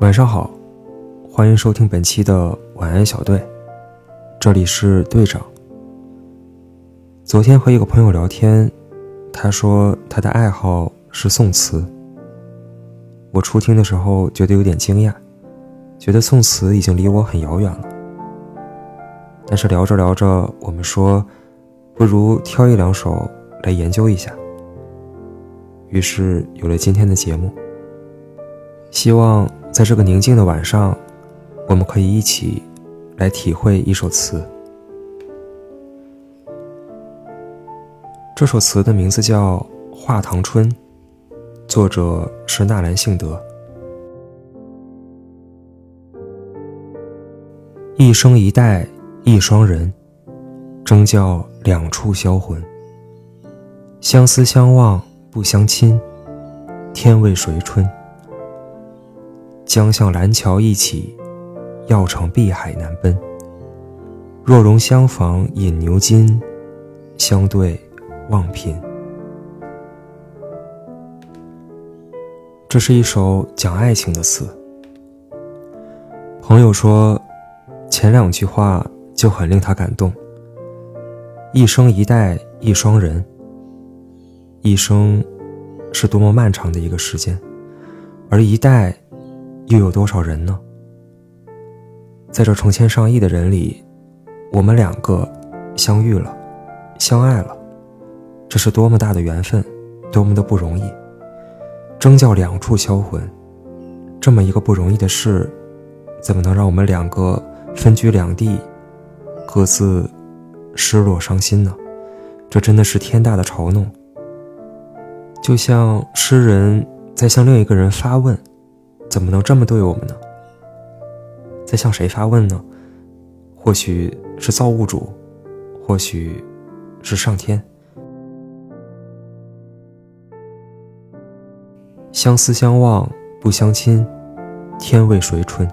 晚上好，欢迎收听本期的晚安小队，这里是队长。昨天和一个朋友聊天，他说他的爱好是宋词。我初听的时候觉得有点惊讶，觉得宋词已经离我很遥远了。但是聊着聊着，我们说，不如挑一两首来研究一下。于是有了今天的节目。希望在这个宁静的晚上，我们可以一起来体会一首词。这首词的名字叫《画堂春》，作者是纳兰性德。一生一代一双人，争教两处销魂。相思相望不相亲，天为谁春？将向蓝桥一起，要乘碧海难奔。若容相逢饮牛津，相对望贫。这是一首讲爱情的词。朋友说，前两句话就很令他感动。一生一代一双人，一生是多么漫长的一个时间，而一代又有多少人呢？在这成千上亿的人里，我们两个相遇了，相爱了，这是多么大的缘分，多么的不容易。争教两处销魂，这么一个不容易的事，怎么能让我们两个分居两地，各自失落伤心呢？这真的是天大的嘲弄。就像诗人在向另一个人发问：“怎么能这么对我们呢？”在向谁发问呢？或许是造物主，或许是上天。相思相望不相亲，天为谁春？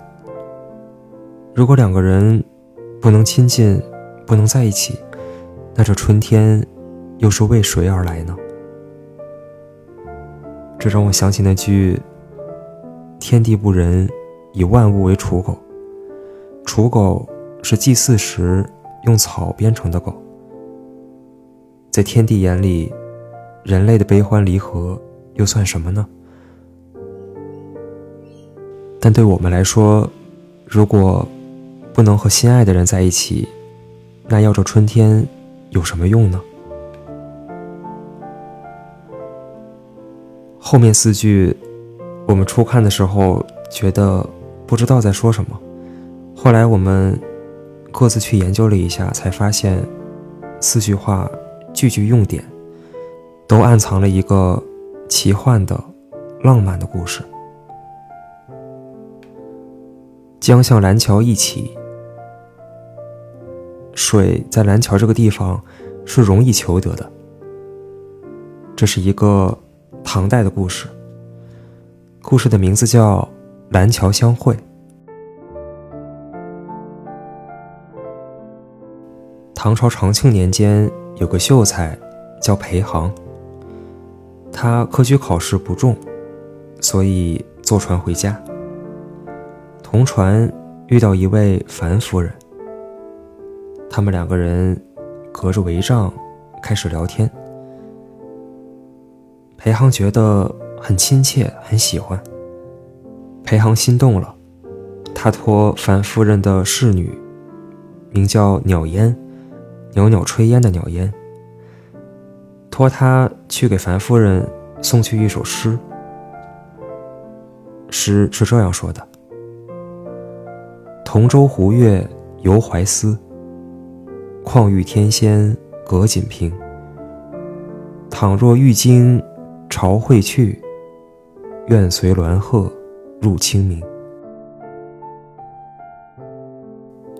如果两个人不能亲近，不能在一起，那这春天又是为谁而来呢？这让我想起那句：“天地不仁，以万物为刍狗。”刍狗是祭祀时用草编成的狗。在天地眼里，人类的悲欢离合又算什么呢？但对我们来说，如果不能和心爱的人在一起，那要这春天有什么用呢？后面四句，我们初看的时候觉得不知道在说什么，后来我们各自去研究了一下，才发现四句话句句用典，都暗藏了一个奇幻的、浪漫的故事。江向蓝桥一起，水在蓝桥这个地方是容易求得的。这是一个唐代的故事，故事的名字叫《蓝桥相会》。唐朝长庆年间，有个秀才叫裴航，他科举考试不中，所以坐船回家。同船遇到一位樊夫人，他们两个人隔着帷帐开始聊天。裴航觉得很亲切，很喜欢。裴航心动了，他托樊夫人的侍女，名叫袅烟，袅袅炊烟的袅烟，托他去给樊夫人送去一首诗。诗是这样说的。同舟湖月游怀思，况遇天仙隔锦屏。倘若玉京朝会去，愿随鸾鹤入清明。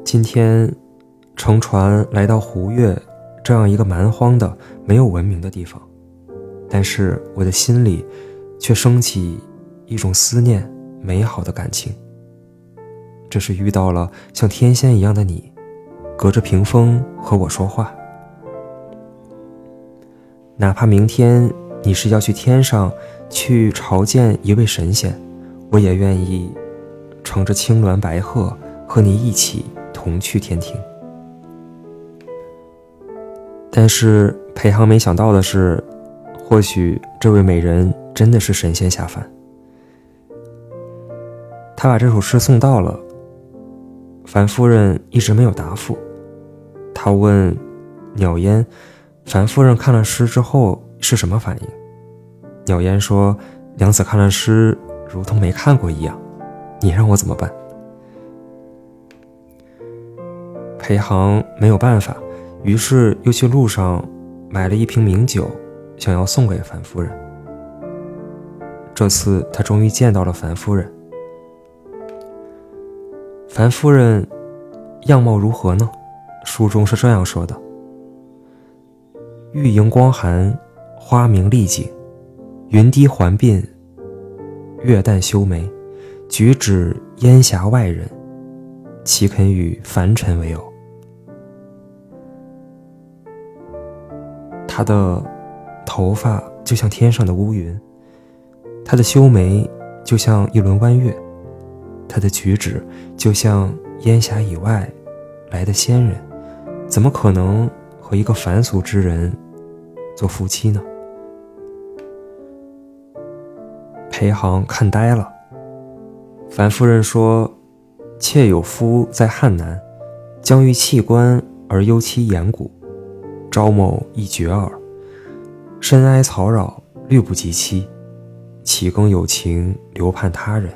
今天乘船来到湖月这样一个蛮荒的、没有文明的地方，但是我的心里却升起一种思念、美好的感情。这是遇到了像天仙一样的你，隔着屏风和我说话。哪怕明天你是要去天上去朝见一位神仙，我也愿意乘着青鸾白鹤，和你一起同去天庭。但是裴航没想到的是，或许这位美人真的是神仙下凡。他把这首诗送到了，樊夫人一直没有答复。他问鸟烟：“樊夫人看了诗之后是什么反应？”鸟烟说：“娘子看了诗，如同没看过一样。你让我怎么办？”裴航没有办法，于是又去路上买了一瓶名酒，想要送给樊夫人。这次他终于见到了樊夫人。樊夫人样貌如何呢？书中是这样说的：玉莹光寒，花明丽景，云低环鬓，月淡修眉，举止烟霞外人，岂肯与凡尘为偶？她的头发就像天上的乌云，她的修眉就像一轮弯月。他的举止就像烟霞以外来的仙人，怎么可能和一个凡俗之人做夫妻呢？裴航看呆了。樊夫人说：“妾有夫在汉南，将欲弃官而忧其言骨，招某亦绝耳。深哀草扰，虑不及妻，岂更有情留盼他人？”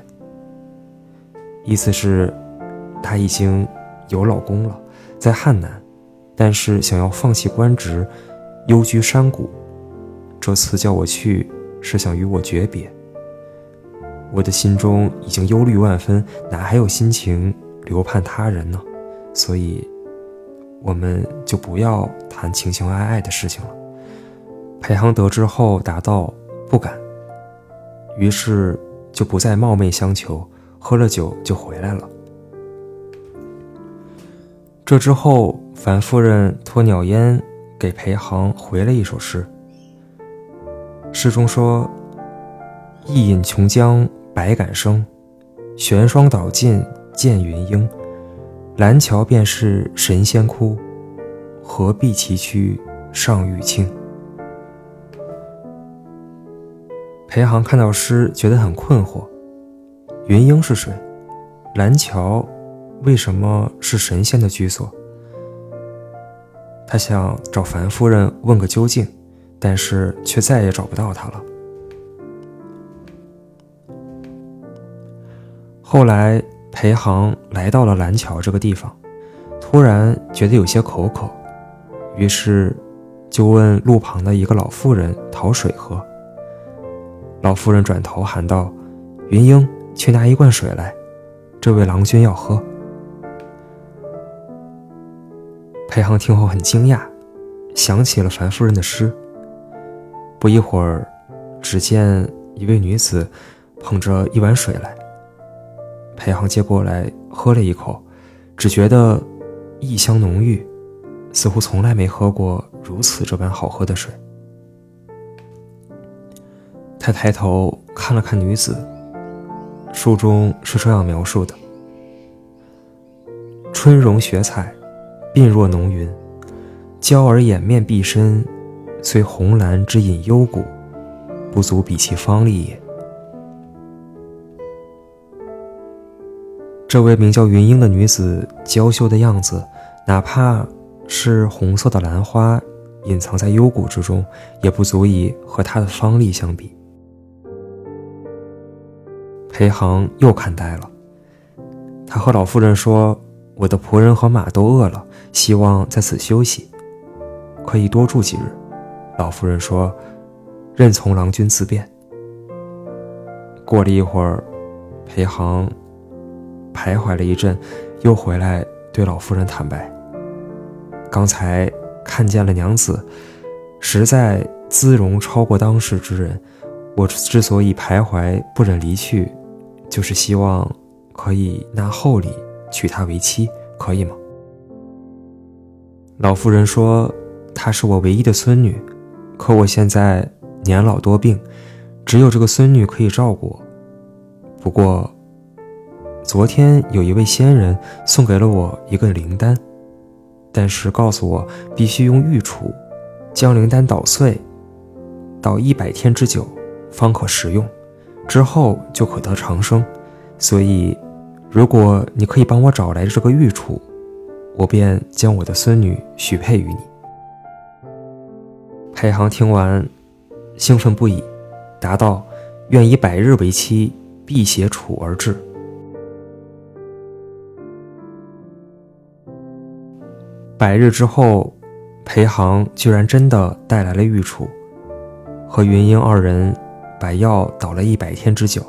意思是，她已经有老公了，在汉南，但是想要放弃官职，幽居山谷。这次叫我去，是想与我诀别。我的心中已经忧虑万分，哪还有心情留盼他人呢？所以，我们就不要谈情情爱爱的事情了。裴航得知后答道：“不敢。”于是就不再冒昧相求。喝了酒就回来了。这之后，樊夫人托鸟烟给裴航回了一首诗。诗中说：“一饮琼浆百感生，玄霜倒尽见云英。蓝桥便是神仙窟，何必崎岖上玉清？”裴航看到诗，觉得很困惑。云英是谁？蓝桥为什么是神仙的居所？他想找樊夫人问个究竟，但是却再也找不到她了。后来，裴航来到了蓝桥这个地方，突然觉得有些口渴，于是就问路旁的一个老妇人讨水喝。老妇人转头喊道：“云英。”去拿一罐水来，这位郎君要喝。裴航听后很惊讶，想起了樊夫人的诗。不一会儿，只见一位女子捧着一碗水来。裴航接过来喝了一口，只觉得异香浓郁，似乎从来没喝过如此这般好喝的水。他抬头看了看女子。书中是这样描述的：春容雪彩，鬓若浓云，娇儿掩面碧身，虽红蓝之隐幽谷，不足比其芳丽也。这位名叫云英的女子娇羞的样子，哪怕是红色的兰花隐藏在幽谷之中，也不足以和她的芳丽相比。裴航又看呆了。他和老妇人说：“我的仆人和马都饿了，希望在此休息，可以多住几日。”老妇人说：“任从郎君自便。”过了一会儿，裴航徘徊了一阵，又回来对老夫人坦白：“刚才看见了娘子，实在姿容超过当世之人。我之所以徘徊不忍离去。”就是希望可以纳厚礼娶她为妻，可以吗？老夫人说：“她是我唯一的孙女，可我现在年老多病，只有这个孙女可以照顾我。不过，昨天有一位仙人送给了我一个灵丹，但是告诉我必须用玉杵将灵丹捣碎，捣一百天之久，方可食用，之后就可得长生。所以，如果你可以帮我找来这个玉杵，我便将我的孙女许配于你。裴航听完，兴奋不已，答道：“愿以百日为期，必携杵而至。”百日之后，裴航居然真的带来了玉杵，和云英二人把药倒了一百天之久，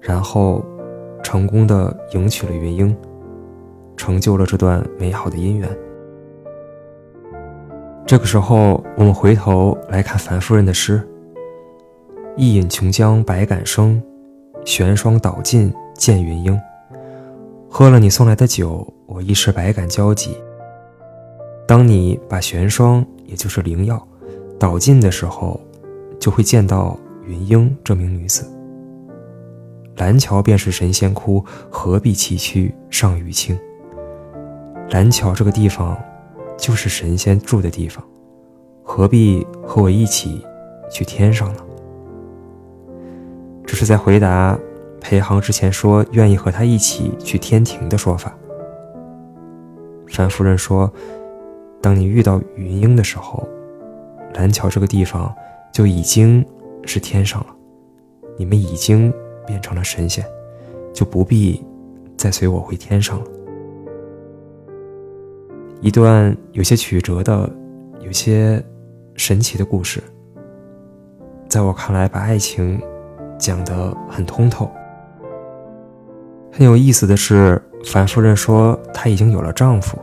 然后成功的迎娶了云英，成就了这段美好的姻缘。这个时候，我们回头来看樊夫人的诗：“一饮琼浆百感生，玄霜倒尽见云英。喝了你送来的酒，我一时百感交集。”当你把玄霜，也就是灵药，倒进的时候，就会见到云英这名女子。蓝桥便是神仙窟，何必崎岖上玉清？蓝桥这个地方，就是神仙住的地方，何必和我一起去天上呢？这是在回答裴航之前说愿意和他一起去天庭的说法。樊夫人说。当你遇到云英的时候，蓝桥这个地方就已经是天上了，你们已经变成了神仙，就不必再随我回天上了。一段有些曲折的、有些神奇的故事，在我看来，把爱情讲得很通透。很有意思的是，樊夫人说她已经有了丈夫。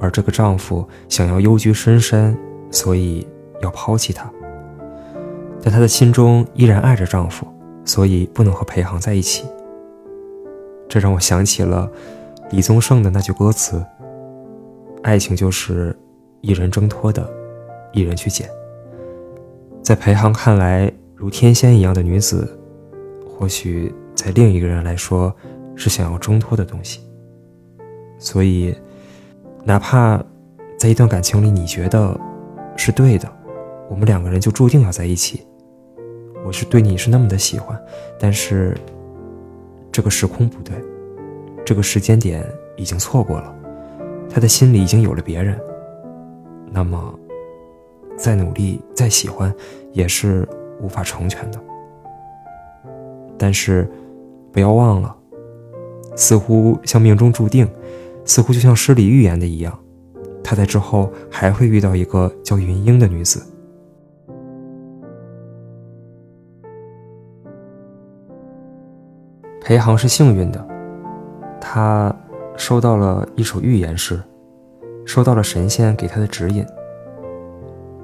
而这个丈夫想要幽居深山，所以要抛弃她。但她的心中依然爱着丈夫，所以不能和裴航在一起。这让我想起了李宗盛的那句歌词：“爱情就是一人挣脱的，一人去捡。”在裴航看来，如天仙一样的女子，或许在另一个人来说是想要挣脱的东西。所以。哪怕在一段感情里，你觉得是对的，我们两个人就注定要在一起。我是对你是那么的喜欢，但是这个时空不对，这个时间点已经错过了，他的心里已经有了别人。那么，再努力再喜欢，也是无法成全的。但是，不要忘了，似乎像命中注定。似乎就像诗里预言的一样，他在之后还会遇到一个叫云英的女子。裴航是幸运的，他收到了一首预言诗，收到了神仙给他的指引。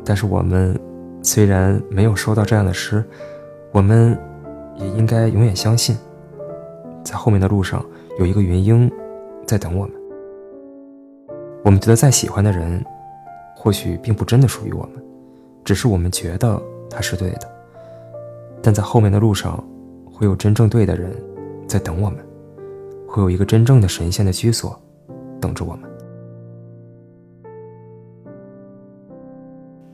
但是我们虽然没有收到这样的诗，我们也应该永远相信，在后面的路上有一个云英在等我们。我们觉得再喜欢的人，或许并不真的属于我们，只是我们觉得他是对的。但在后面的路上，会有真正对的人在等我们，会有一个真正的神仙的居所等着我们。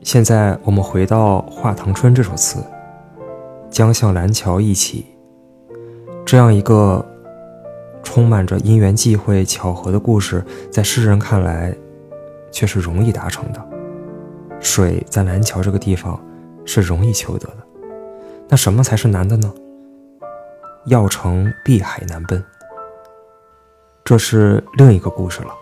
现在我们回到《画堂春》这首词，“将向蓝桥一起”，这样一个。充满着因缘际会、巧合的故事，在世人看来，却是容易达成的。水在南桥这个地方是容易求得的，那什么才是难的呢？要成碧海难奔，这是另一个故事了。